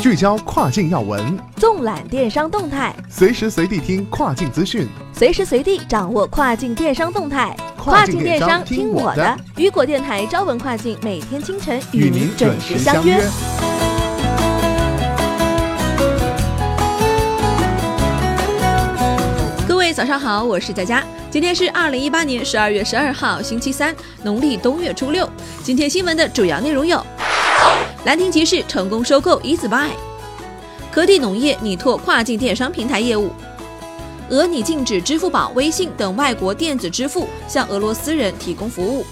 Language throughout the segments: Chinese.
聚焦跨境要闻，纵览电商动态，随时随地听跨境资讯，随时随地掌握跨境电商动态。跨境电商听我的，雨果电台朝闻跨境，每天清晨与您准时相约。各位早上好，我是佳佳，今天是二零一八年十二月十二号，星期三，农历冬月初六。今天新闻的主要内容有。兰亭集市成功收购 EasyBuy，科地农业拟拓跨境电商平台业务，俄拟禁止支付宝、微信等外国电子支付向俄罗斯人提供服务。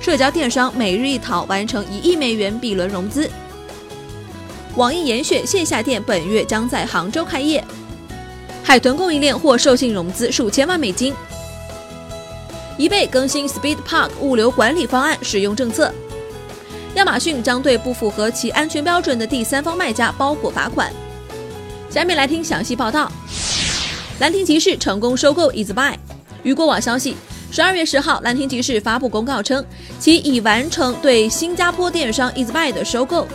社交电商每日一淘完成一亿美元 B 轮融资。网易严选线下店本月将在杭州开业。海豚供应链获授信融资数千万美金。一倍更新 Speed Park 物流管理方案使用政策。亚马逊将对不符合其安全标准的第三方卖家包裹罚款。下面来听详细报道。兰亭集市成功收购 EasyBuy。雨果网消息，十二月十号，兰亭集市发布公告称，其已完成对新加坡电商 EasyBuy 的收购。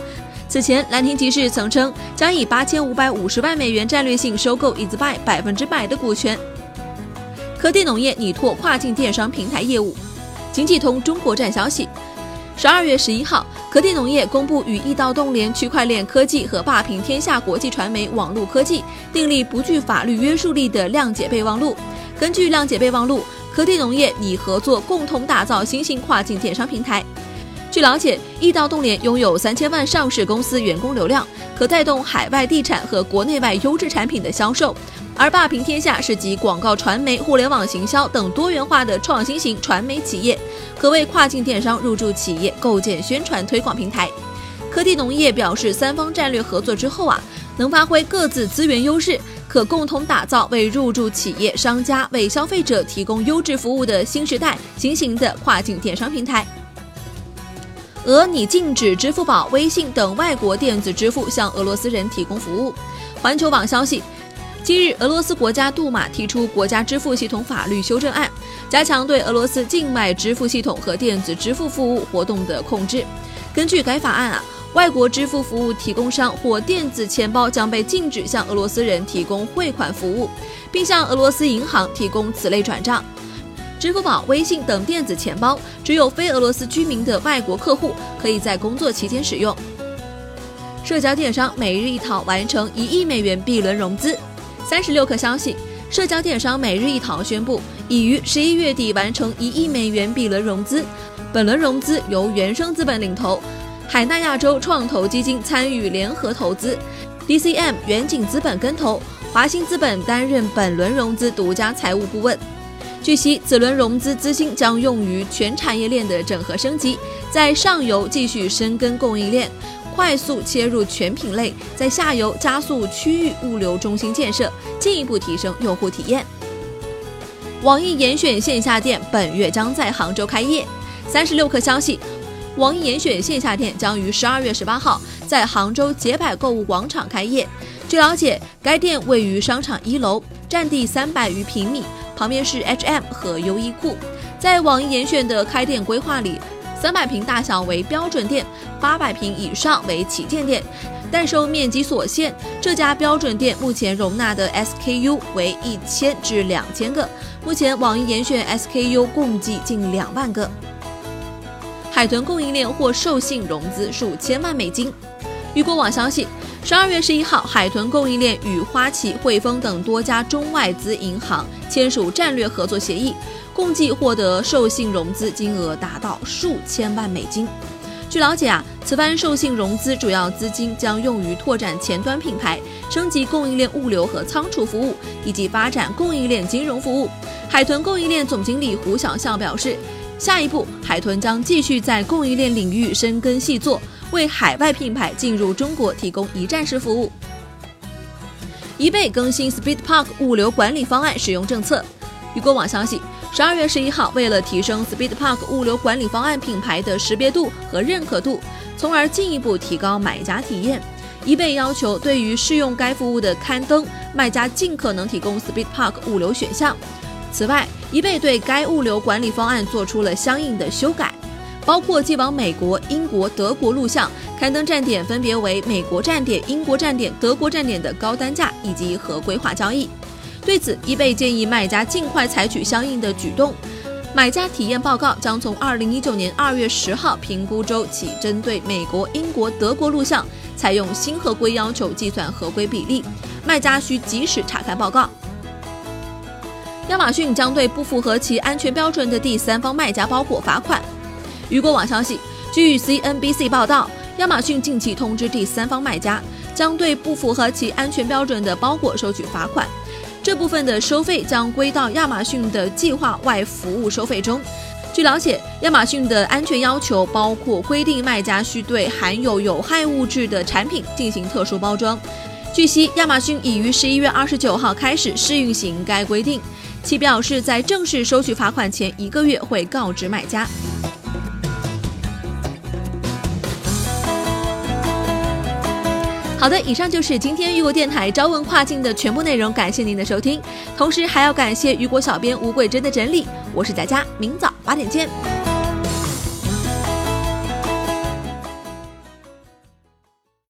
此前，兰亭集市曾称将以八千五百五十万美元战略性收购 EasyBuy 百分之百的股权。科地农业拟拓跨境电商平台业务。经济通中国站消息。十二月十一号，可地农业公布与易道动联区块链科技和霸屏天下国际传媒网络科技订立不具法律约束力的谅解备忘录。根据谅解备忘录，可地农业拟合作共同打造新型跨境电商平台。据了解，易到动联拥有三千万上市公司员工流量，可带动海外地产和国内外优质产品的销售。而霸屏天下是集广告传媒、互联网行销等多元化的创新型传媒企业，可为跨境电商入驻企业构建宣传推广平台。科地农业表示，三方战略合作之后啊，能发挥各自资源优势，可共同打造为入驻企业、商家为消费者提供优质服务的新时代新型的跨境电商平台。俄拟禁止支付宝、微信等外国电子支付向俄罗斯人提供服务。环球网消息。今日，俄罗斯国家杜马提出国家支付系统法律修正案，加强对俄罗斯境外支付系统和电子支付服务活动的控制。根据该法案啊，外国支付服务提供商或电子钱包将被禁止向俄罗斯人提供汇款服务，并向俄罗斯银行提供此类转账。支付宝、微信等电子钱包只有非俄罗斯居民的外国客户可以在工作期间使用。社交电商每日一淘完成一亿美元 B 轮融资。三十六氪消息，社交电商每日一淘宣布，已于十一月底完成一亿美元 B 轮融资。本轮融资由原生资本领投，海纳亚洲创投基金参与联合投资，DCM 远景资本跟投，华兴资本担任本轮融资独家财务顾问。据悉，此轮融资资金将用于全产业链的整合升级，在上游继续深耕供应链。快速切入全品类，在下游加速区域物流中心建设，进一步提升用户体验。网易严选线下店本月将在杭州开业。三十六氪消息，网易严选线下店将于十二月十八号在杭州捷百购物广场开业。据了解，该店位于商场一楼，占地三百余平米，旁边是 H&M 和优衣库。在网易严选的开店规划里。三百平大小为标准店，八百平以上为旗舰店，代售面积所限。这家标准店目前容纳的 SKU 为一千至两千个，目前网易严选 SKU 共计近两万个。海豚供应链获授信融资数千万美金。雨果网消息，十二月十一号，海豚供应链与花旗、汇丰等多家中外资银行签署战略合作协议。共计获得授信融资金额达到数千万美金。据了解啊，此番授信融资主要资金将用于拓展前端品牌、升级供应链物流和仓储服务，以及发展供应链金融服务。海豚供应链总经理胡小笑表示，下一步海豚将继续在供应链领域深耕细作，为海外品牌进入中国提供一站式服务。一倍更新 Speed Park 物流管理方案使用政策。雨果网消息。十二月十一号，为了提升 Speed Park 物流管理方案品牌的识别度和认可度，从而进一步提高买家体验，一倍要求对于试用该服务的刊登卖家尽可能提供 Speed Park 物流选项。此外，一倍对该物流管理方案做出了相应的修改，包括寄往美国、英国、德国录像，刊登站点分别为美国站点、英国站点、德国站点的高单价以及合规化交易。对此，易贝建议卖家尽快采取相应的举动。买家体验报告将从二零一九年二月十号评估周起，针对美国、英国、德国录像，采用新合规要求计算合规比例。卖家需及时查看报告。亚马逊将对不符合其安全标准的第三方卖家包裹罚款。雨果网消息，据 CNBC 报道，亚马逊近期通知第三方卖家，将对不符合其安全标准的包裹收取罚款。这部分的收费将归到亚马逊的计划外服务收费中。据了解，亚马逊的安全要求包括规定卖家需对含有有害物质的产品进行特殊包装。据悉，亚马逊已于十一月二十九号开始试运行该规定，其表示在正式收取罚款前一个月会告知买家。好的，以上就是今天雨果电台朝闻跨境的全部内容，感谢您的收听，同时还要感谢雨果小编吴桂珍的整理。我是佳佳，明早八点见。